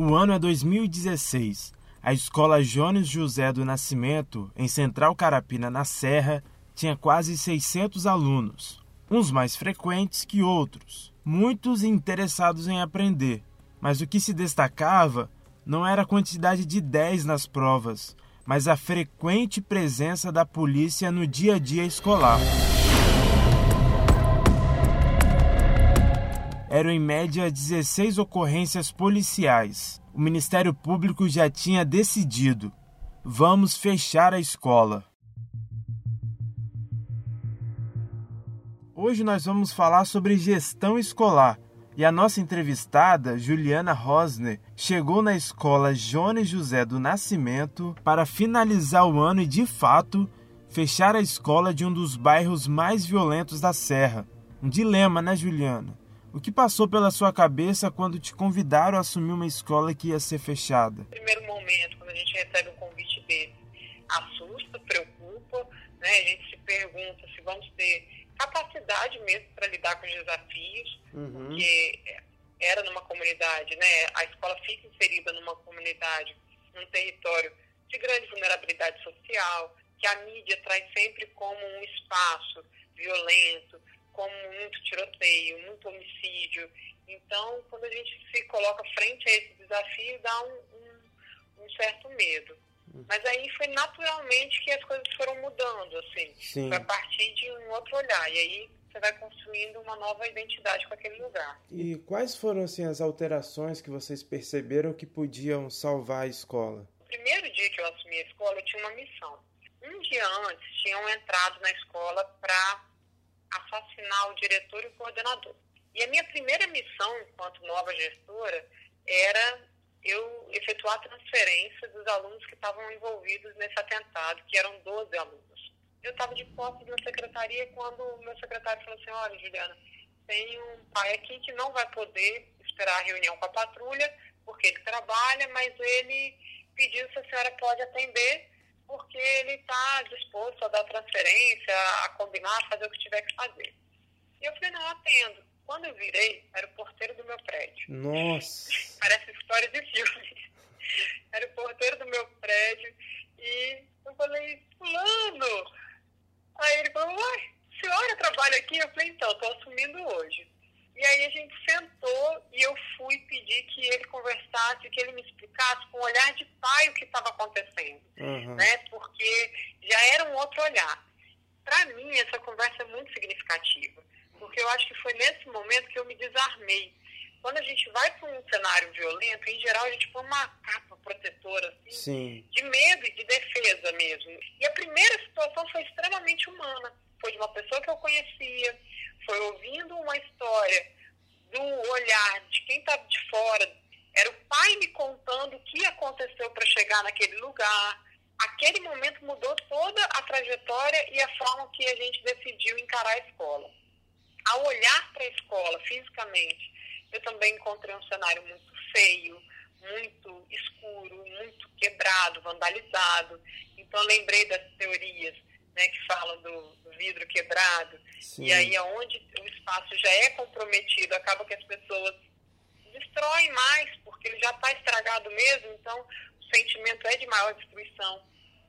O ano é 2016. A escola Jones José do Nascimento, em Central Carapina, na Serra, tinha quase 600 alunos, uns mais frequentes que outros, muitos interessados em aprender. Mas o que se destacava não era a quantidade de 10 nas provas, mas a frequente presença da polícia no dia a dia escolar. Eram em média 16 ocorrências policiais. O Ministério Público já tinha decidido: vamos fechar a escola. Hoje nós vamos falar sobre gestão escolar. E a nossa entrevistada, Juliana Rosner, chegou na escola Jones José do Nascimento para finalizar o ano e, de fato, fechar a escola de um dos bairros mais violentos da Serra. Um dilema, né, Juliana? O que passou pela sua cabeça quando te convidaram a assumir uma escola que ia ser fechada? No primeiro momento, quando a gente recebe um convite desse, assusta, preocupa, né? A gente se pergunta se vamos ter capacidade mesmo para lidar com os desafios, uhum. porque era numa comunidade, né? A escola fica inserida numa comunidade, num território de grande vulnerabilidade social, que a mídia traz sempre como um espaço violento, como muito tiroteio, muito homicídio. Então, quando a gente se coloca frente a esse desafio, dá um, um, um certo medo. Mas aí foi naturalmente que as coisas foram mudando, assim. A partir de um outro olhar. E aí você vai construindo uma nova identidade com aquele lugar. E quais foram, assim, as alterações que vocês perceberam que podiam salvar a escola? No primeiro dia que eu assumi a escola, eu tinha uma missão. Um dia antes, tinham entrado na escola para assassinar o diretor e o coordenador. E a minha primeira missão, enquanto nova gestora, era eu efetuar a transferência dos alunos que estavam envolvidos nesse atentado, que eram 12 alunos. Eu estava de posse da secretaria quando o meu secretário falou assim, olha, Juliana, tem um pai aqui que não vai poder esperar a reunião com a patrulha, porque ele trabalha, mas ele pediu se a senhora pode atender, porque ele está disposto a dar transferência, a combinar, a fazer o que tiver que fazer. E eu falei, não, atendo. Quando eu virei, era o porteiro do meu prédio. Nossa! Parece história de filme. Era o porteiro do meu prédio. E eu falei, fulano! Aí ele falou, uai, senhora trabalha aqui? Eu falei, então, estou assumindo hoje. E aí a gente sentou e eu fui pedir que ele conversasse, que ele me explicasse com um olhar de pai o que estava acontecendo. Uhum. Né? Porque já era um outro olhar. Para mim, essa conversa é muito significativa porque eu acho que foi nesse momento que eu me desarmei. Quando a gente vai para um cenário violento, em geral a gente põe uma capa protetora, assim, de medo e de defesa mesmo. E a primeira situação foi extremamente humana. Foi de uma pessoa que eu conhecia, foi ouvindo uma história do olhar de quem estava tá de fora. Era o pai me contando o que aconteceu para chegar naquele lugar. Aquele momento mudou toda a trajetória e a forma que a gente decidiu encarar a escola ao olhar para a escola fisicamente, eu também encontrei um cenário muito feio, muito escuro, muito quebrado, vandalizado. Então, lembrei das teorias né, que falam do, do vidro quebrado. Sim. E aí, onde o espaço já é comprometido, acaba que as pessoas destroem mais, porque ele já está estragado mesmo, então o sentimento é de maior destruição.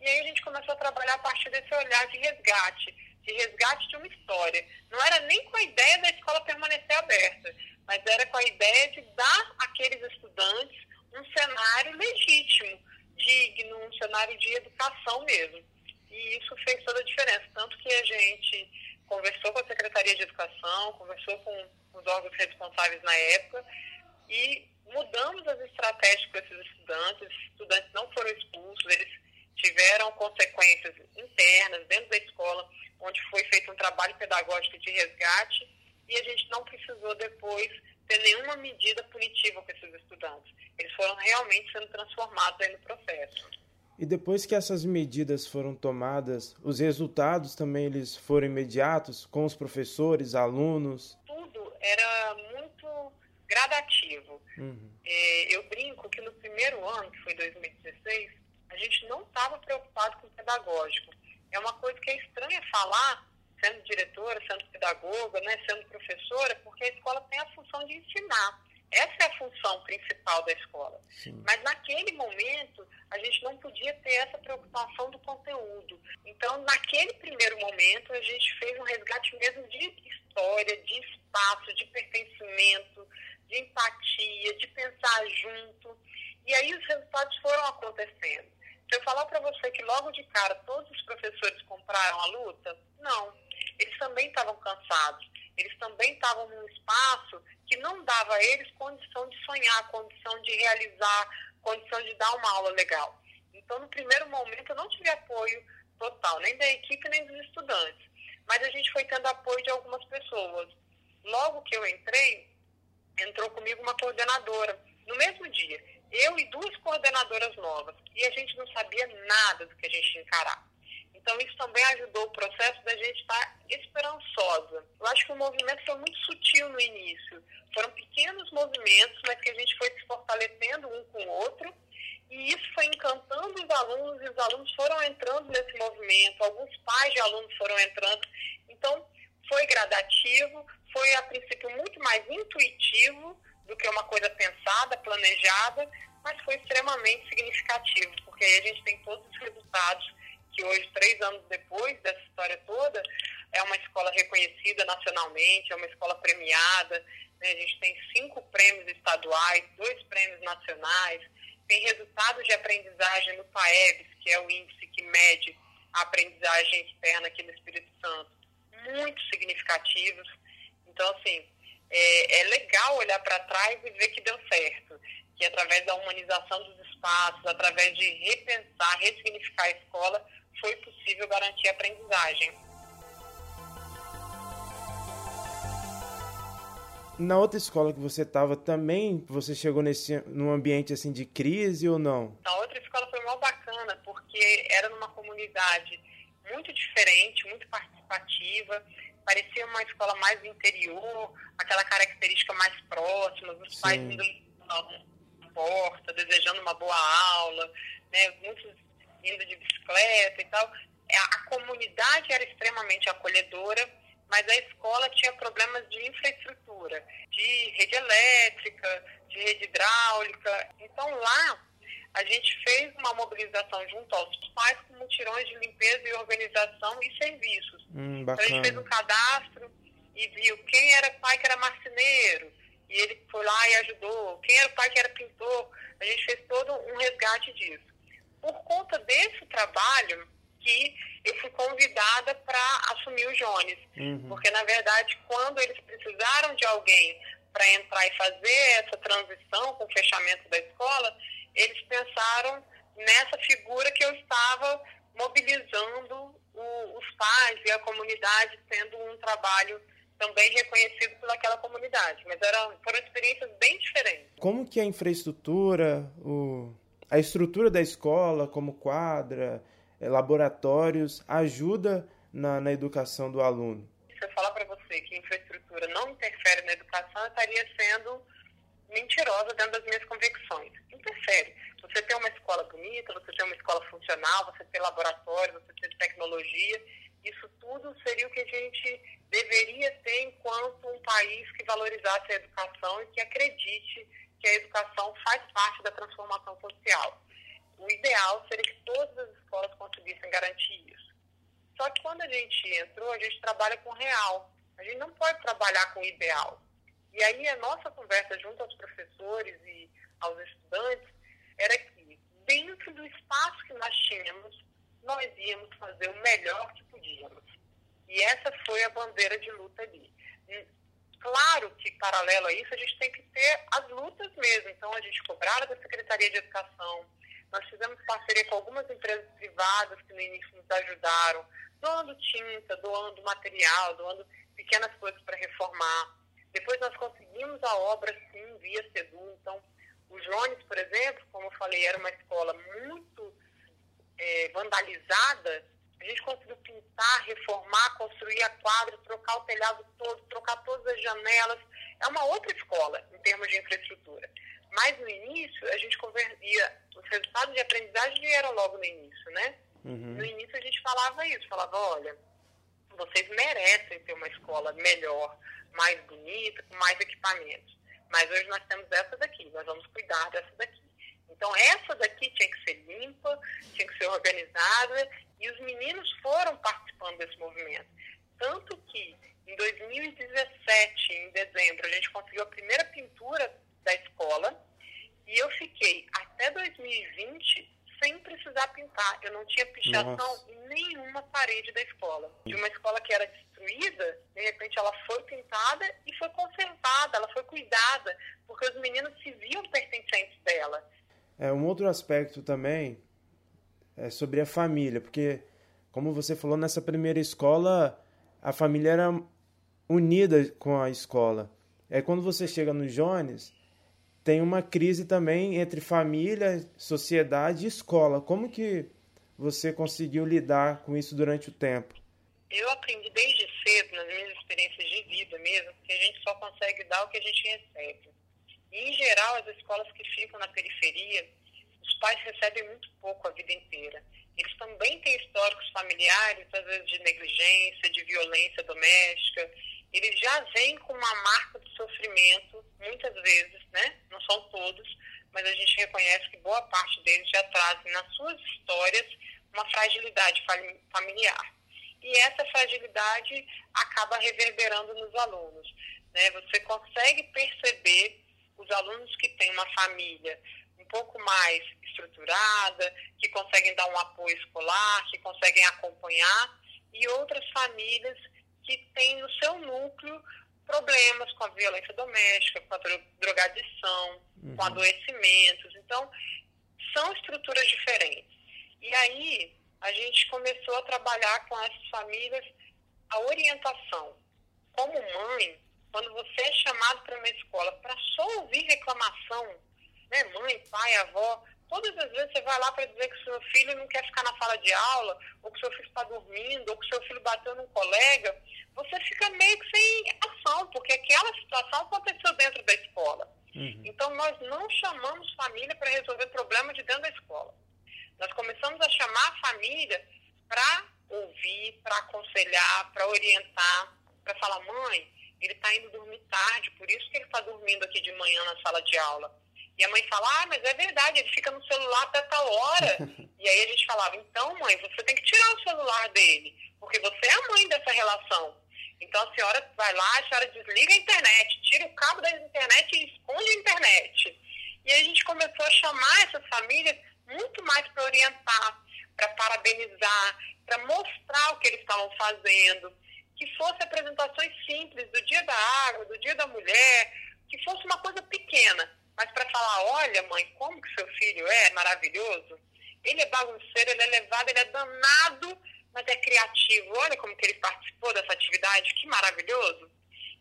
E aí a gente começou a trabalhar a partir desse olhar de resgate de resgate de uma história. Não era nem com a ideia da escola permanecer aberta, mas era com a ideia de dar àqueles estudantes um cenário legítimo, digno, um cenário de educação mesmo. E isso fez toda a diferença. Tanto que a gente conversou com a Secretaria de Educação, conversou com os órgãos responsáveis na época e mudamos as estratégias com esses estudantes. Os estudantes não foram expulsos, eles tiveram consequências internas dentro da escola onde foi feito um trabalho pedagógico de resgate e a gente não precisou depois ter nenhuma medida punitiva com esses estudantes. Eles foram realmente sendo transformados aí no processo. E depois que essas medidas foram tomadas, os resultados também eles foram imediatos com os professores, alunos? Tudo era muito gradativo. Uhum. É, eu brinco que no primeiro ano, que foi 2016, a gente não estava preocupado com o pedagógico é uma coisa que é estranha falar, sendo diretora, sendo pedagoga, né, sendo professora, porque a escola tem a função de ensinar. Essa é a função principal da escola. Sim. Mas naquele momento, a gente não podia ter essa preocupação do conteúdo. Então, naquele primeiro momento, a gente fez um resgate mesmo de história, de espaço, de pertencimento, de empatia, de pensar junto. E aí os resultados foram acontecendo. Se eu falar para você que logo de cara todos os professores compraram a luta, não. Eles também estavam cansados. Eles também estavam num espaço que não dava a eles condição de sonhar, condição de realizar, condição de dar uma aula legal. Então, no primeiro momento, eu não tive apoio total, nem da equipe, nem dos estudantes. Mas a gente foi tendo apoio de algumas pessoas. Logo que eu entrei, entrou comigo uma coordenadora, no mesmo dia. Eu e duas coordenadoras novas. E a gente não sabia nada do que a gente ia encarar. Então, isso também ajudou o processo da gente estar esperançosa. Eu acho que o movimento foi muito sutil no início. Foram pequenos movimentos, mas que a gente foi se fortalecendo um com o outro. E isso foi encantando os alunos, e os alunos foram entrando nesse movimento, alguns pais de alunos foram entrando. Então, foi gradativo, foi a princípio muito mais intuitivo do que uma coisa pensada, planejada, mas foi extremamente significativo, porque aí a gente tem todos os resultados que hoje, três anos depois dessa história toda, é uma escola reconhecida nacionalmente, é uma escola premiada. Né? A gente tem cinco prêmios estaduais, dois prêmios nacionais, tem resultados de aprendizagem no PAEBS, que é o índice que mede a aprendizagem externa aqui no Espírito Santo, muito significativos. Então, assim, é, é legal olhar para trás e ver que deu certo, que através da humanização dos espaços, através de repensar, ressignificar a escola, foi possível garantir a aprendizagem. Na outra escola que você estava também, você chegou nesse num ambiente assim de crise ou não? Na outra escola foi mal bacana, porque era numa comunidade muito diferente, muito participativa, parecia uma escola mais interior, aquela característica mais próxima, os Sim. pais indo na porta, desejando uma boa aula, né, muitos indo de bicicleta e tal. É, a comunidade era extremamente acolhedora, mas a escola tinha problemas de infraestrutura, de rede elétrica, de rede hidráulica. Então lá a gente fez uma mobilização junto aos pais com mutirões de limpeza e organização e serviços. Hum, então a gente fez um cadastro e viu quem era pai que era marceneiro, e ele foi lá e ajudou, quem era pai que era pintor, a gente fez todo um resgate disso por conta desse trabalho que eu fui convidada para assumir o Jones. Uhum. Porque, na verdade, quando eles precisaram de alguém para entrar e fazer essa transição com o fechamento da escola, eles pensaram nessa figura que eu estava mobilizando o, os pais e a comunidade, tendo um trabalho também reconhecido pelaquela comunidade. Mas eram, foram experiências bem diferentes. Como que a infraestrutura, o a estrutura da escola, como quadra, eh, laboratórios, ajuda na, na educação do aluno? Se eu falar para você que infraestrutura não interfere na educação, eu estaria sendo mentirosa dentro das minhas convicções. Interfere. Você tem uma escola bonita, você tem uma escola funcional, você tem laboratório, você tem tecnologia, isso tudo seria o que a gente deveria ter enquanto um país que valorizasse a educação e que acredite que a educação faz parte da transformação social. O ideal seria que todas as escolas conseguissem garantir isso. Só que quando a gente entrou, a gente trabalha com real. A gente não pode trabalhar com ideal. E aí a nossa conversa junto aos professores e aos estudantes era que, dentro do espaço que nós tínhamos, nós íamos fazer o melhor que podíamos. E essa foi a bandeira de luta ali. Claro que, paralelo a isso, a gente tem que ter as lutas mesmo. Então, a gente cobrava da Secretaria de Educação, nós fizemos parceria com algumas empresas privadas que no início nos ajudaram, doando tinta, doando material, doando pequenas coisas para reformar. Depois nós conseguimos a obra, sim, via SEDU. Então, o Jones, por exemplo, como eu falei, era uma escola muito é, vandalizada, a gente conseguiu pintar, reformar, construir a quadra, trocar o telhado todo, trocar todas as janelas. É uma outra escola em termos de infraestrutura. Mas no início, a gente convertia, os resultados de aprendizagem vieram logo no início, né? Uhum. No início a gente falava isso, falava, olha, vocês merecem ter uma escola melhor, mais bonita, com mais equipamentos. Mas hoje nós temos essa daqui, nós vamos cuidar dessa daqui. Então, essa daqui tinha que ser limpa, tinha que ser organizada, e os meninos foram participando desse movimento. Tanto que, em 2017, em dezembro, a gente conseguiu a primeira pintura da escola, e eu fiquei até 2020 sem precisar pintar. Eu não tinha pichação Nossa. em nenhuma parede da escola. De uma escola que era destruída, de repente ela foi pintada e foi conservada, ela foi cuidada, porque os meninos se viam pertencentes dela. É, um outro aspecto também é sobre a família, porque, como você falou, nessa primeira escola, a família era unida com a escola. É quando você chega no Jones, tem uma crise também entre família, sociedade e escola. Como que você conseguiu lidar com isso durante o tempo? Eu aprendi desde cedo, nas minhas experiências de vida mesmo, que a gente só consegue dar o que a gente recebe. E, em geral, as escolas que ficam na periferia, pais recebem muito pouco a vida inteira. Eles também têm históricos familiares, às vezes de negligência, de violência doméstica, eles já vêm com uma marca de sofrimento, muitas vezes, né? Não são todos, mas a gente reconhece que boa parte deles já trazem nas suas histórias uma fragilidade familiar. E essa fragilidade acaba reverberando nos alunos. Né? Você consegue perceber os alunos que têm uma família um pouco mais estruturada, que conseguem dar um apoio escolar, que conseguem acompanhar, e outras famílias que tem no seu núcleo problemas com a violência doméstica, com a drogadição, uhum. com adoecimentos. Então, são estruturas diferentes. E aí, a gente começou a trabalhar com essas famílias a orientação. Como mãe, quando você é chamado para uma escola para só ouvir reclamação, né, mãe, pai, avó, Todas as vezes você vai lá para dizer que seu filho não quer ficar na sala de aula, ou que seu filho está dormindo, ou que seu filho bateu num colega, você fica meio que sem ação, porque aquela situação aconteceu dentro da escola. Uhum. Então, nós não chamamos família para resolver problemas de dentro da escola. Nós começamos a chamar a família para ouvir, para aconselhar, para orientar, para falar, mãe, ele está indo dormir tarde, por isso que ele está dormindo aqui de manhã na sala de aula e a mãe fala, ah, mas é verdade, ele fica no celular até tal hora. e aí a gente falava, então, mãe, você tem que tirar o celular dele, porque você é a mãe dessa relação. Então a senhora vai lá, a senhora desliga a internet, tira o cabo da internet e esconde a internet. E aí a gente começou a chamar essas famílias muito mais para orientar, para parabenizar, para mostrar o que eles estavam fazendo, que fossem apresentações simples do dia da água, do dia da mulher, que fosse uma coisa pequena, mas para falar, olha mãe, como que seu filho é maravilhoso, ele é bagunceiro, ele é levado, ele é danado, mas é criativo. Olha como que ele participou dessa atividade, que maravilhoso.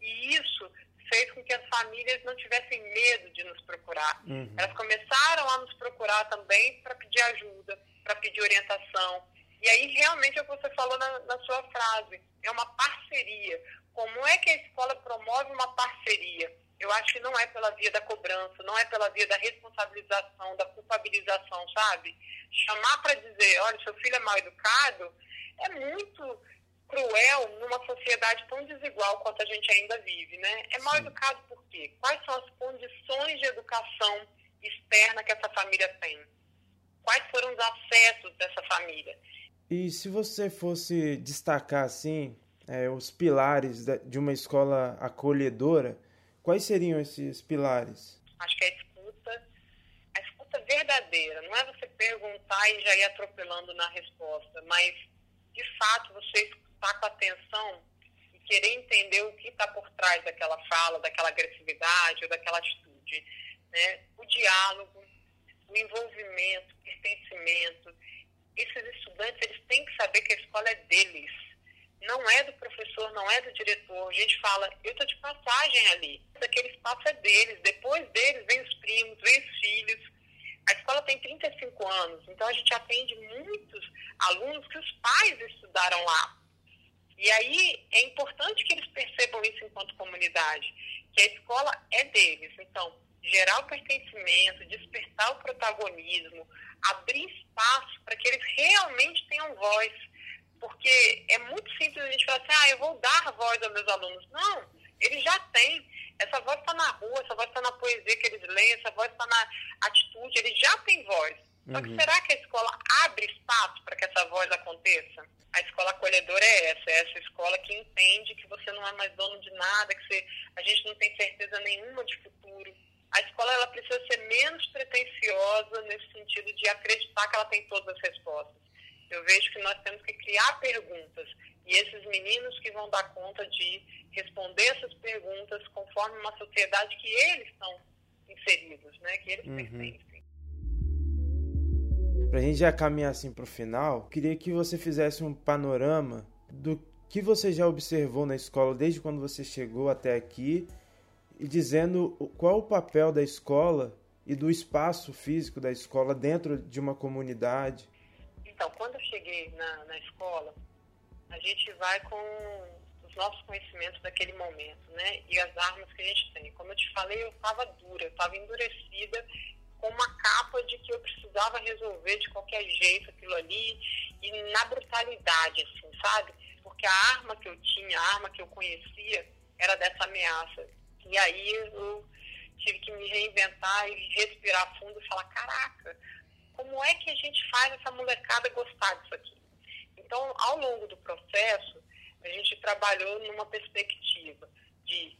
E isso fez com que as famílias não tivessem medo de nos procurar. Uhum. Elas começaram a nos procurar também para pedir ajuda, para pedir orientação. E aí, realmente, é o que você falou na, na sua frase: é uma parceria. Como é que a escola promove uma parceria? Eu acho que não é pela via da cobrança, não é pela via da responsabilização, da culpabilização, sabe? Chamar para dizer, olha, seu filho é mal educado, é muito cruel numa sociedade tão desigual quanto a gente ainda vive, né? É mal educado por quê? Quais são as condições de educação externa que essa família tem? Quais foram os acessos dessa família? E se você fosse destacar, assim, é, os pilares de uma escola acolhedora, Quais seriam esses pilares? Acho que a escuta, a escuta verdadeira, não é você perguntar e já ir atropelando na resposta, mas de fato você escutar com atenção e querer entender o que está por trás daquela fala, daquela agressividade ou daquela atitude. Né? O diálogo, o envolvimento, o pertencimento. Esses estudantes eles têm que saber que a escola é deles não é do professor, não é do diretor. A gente fala, eu estou de passagem ali. Aquele espaço é deles. Depois deles vem os primos, vem os filhos. A escola tem 35 anos, então a gente atende muitos alunos que os pais estudaram lá. E aí é importante que eles percebam isso enquanto comunidade, que a escola é deles. Então, gerar o pertencimento, despertar o protagonismo, abrir espaço para que eles realmente tenham voz porque é muito simples a gente falar assim, ah, eu vou dar voz aos meus alunos. Não, eles já têm. Essa voz está na rua, essa voz está na poesia que eles leem, essa voz está na atitude, eles já têm voz. Só que uhum. será que a escola abre espaço para que essa voz aconteça? A escola acolhedora é essa, é essa escola que entende que você não é mais dono de nada, que você, a gente não tem certeza nenhuma de futuro. A escola ela precisa ser menos pretensiosa nesse sentido de acreditar que ela tem todas as respostas. Eu vejo que nós temos que criar perguntas e esses meninos que vão dar conta de responder essas perguntas conforme uma sociedade que eles estão inseridos, né, que eles uhum. pertencem. Para a gente já caminhar assim para o final, queria que você fizesse um panorama do que você já observou na escola desde quando você chegou até aqui e dizendo qual o papel da escola e do espaço físico da escola dentro de uma comunidade. Então, quando eu cheguei na, na escola, a gente vai com os nossos conhecimentos daquele momento, né? E as armas que a gente tem. Como eu te falei, eu estava dura, eu estava endurecida com uma capa de que eu precisava resolver de qualquer jeito aquilo ali e na brutalidade, assim, sabe? Porque a arma que eu tinha, a arma que eu conhecia, era dessa ameaça. E aí eu tive que me reinventar e respirar fundo e falar, caraca, como é que a gente faz essa molecada gostar disso aqui? Então, ao longo do processo, a gente trabalhou numa perspectiva de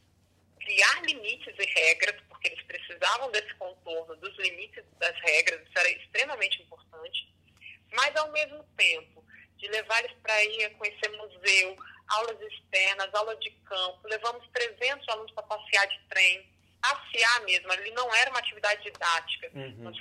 criar limites e regras, porque eles precisavam desse contorno dos limites das regras, isso era extremamente importante, mas ao mesmo tempo de levar eles para ir a conhecer museu, aulas externas, aula de campo, levamos 300 alunos para passear de trem, passear mesmo, ali não era uma atividade didática. Uhum. Nós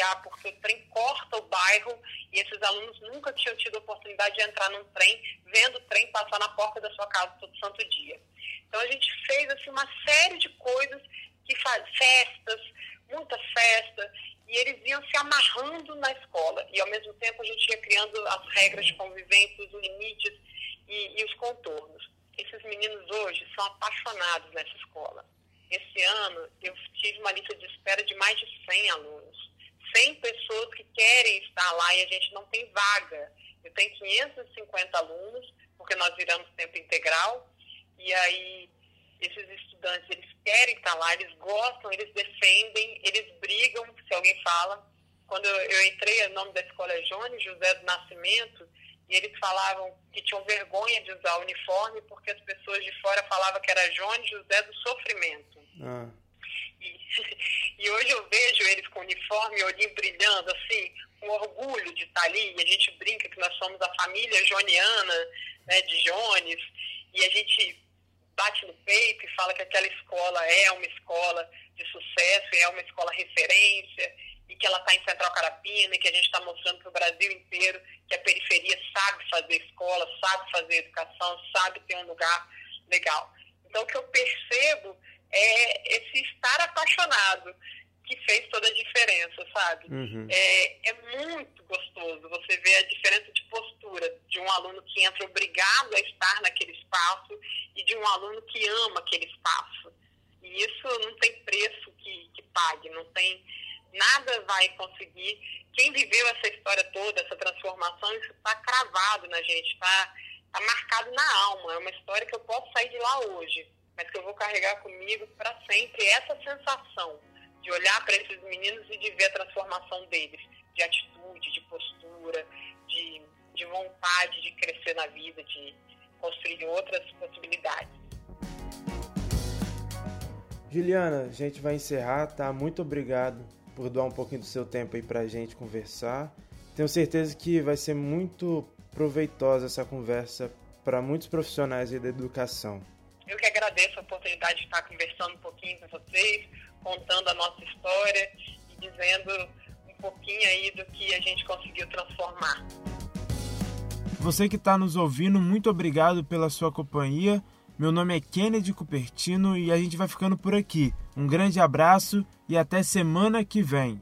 passear porque o trem corta o bairro e esses alunos nunca tinham tido oportunidade de entrar num trem, vendo o trem passar na porta da sua casa todo santo dia. Então a gente fez assim, uma série de coisas que faz festas, muita festa, e eles iam se amarrando na escola. E ao mesmo tempo a gente ia criando as regras de convivência, os limites e, e os contornos. Esses meninos hoje são apaixonados nessa escola. Esse ano eu tive uma lista de espera de mais de 100 alunos. 100 pessoas que querem estar lá e a gente não tem vaga. Eu tenho 550 alunos, porque nós viramos tempo integral, e aí esses estudantes, eles querem estar lá, eles gostam, eles defendem, eles brigam, se alguém fala. Quando eu, eu entrei, o nome da escola é Jones José do Nascimento, e eles falavam que tinham vergonha de usar o uniforme porque as pessoas de fora falavam que era Jones José do Sofrimento. Ah. E, hoje eu vejo eles com uniforme, olhinho brilhando, assim, com orgulho de estar ali, e a gente brinca que nós somos a família joniana, né, de Jones, e a gente bate no peito e fala que aquela escola é uma escola de sucesso, é uma escola referência, e que ela está em Central Carapina, e que a gente está mostrando para o Brasil inteiro que a periferia sabe fazer escola, sabe fazer educação, sabe ter um lugar legal. Então, o que eu percebo é esse estar apaixonado que fez toda a diferença, sabe? Uhum. É, é muito gostoso você ver a diferença de postura de um aluno que entra obrigado a estar naquele espaço e de um aluno que ama aquele espaço. E isso não tem preço que, que pague, não tem nada vai conseguir. Quem viveu essa história toda, essa transformação, isso está cravado na gente, está tá marcado na alma. É uma história que eu posso sair de lá hoje, mas que eu vou carregar comigo para sempre. Essa sensação de olhar para esses meninos e de ver a transformação deles, de atitude, de postura, de, de vontade de crescer na vida, de construir outras possibilidades. Juliana, a gente vai encerrar, tá? Muito obrigado por doar um pouquinho do seu tempo aí pra gente conversar. Tenho certeza que vai ser muito proveitosa essa conversa para muitos profissionais da educação. Eu que agradeço a oportunidade de estar conversando um pouquinho com vocês, contando a nossa história e dizendo um pouquinho aí do que a gente conseguiu transformar. Você que está nos ouvindo, muito obrigado pela sua companhia. Meu nome é Kennedy Cupertino e a gente vai ficando por aqui. Um grande abraço e até semana que vem.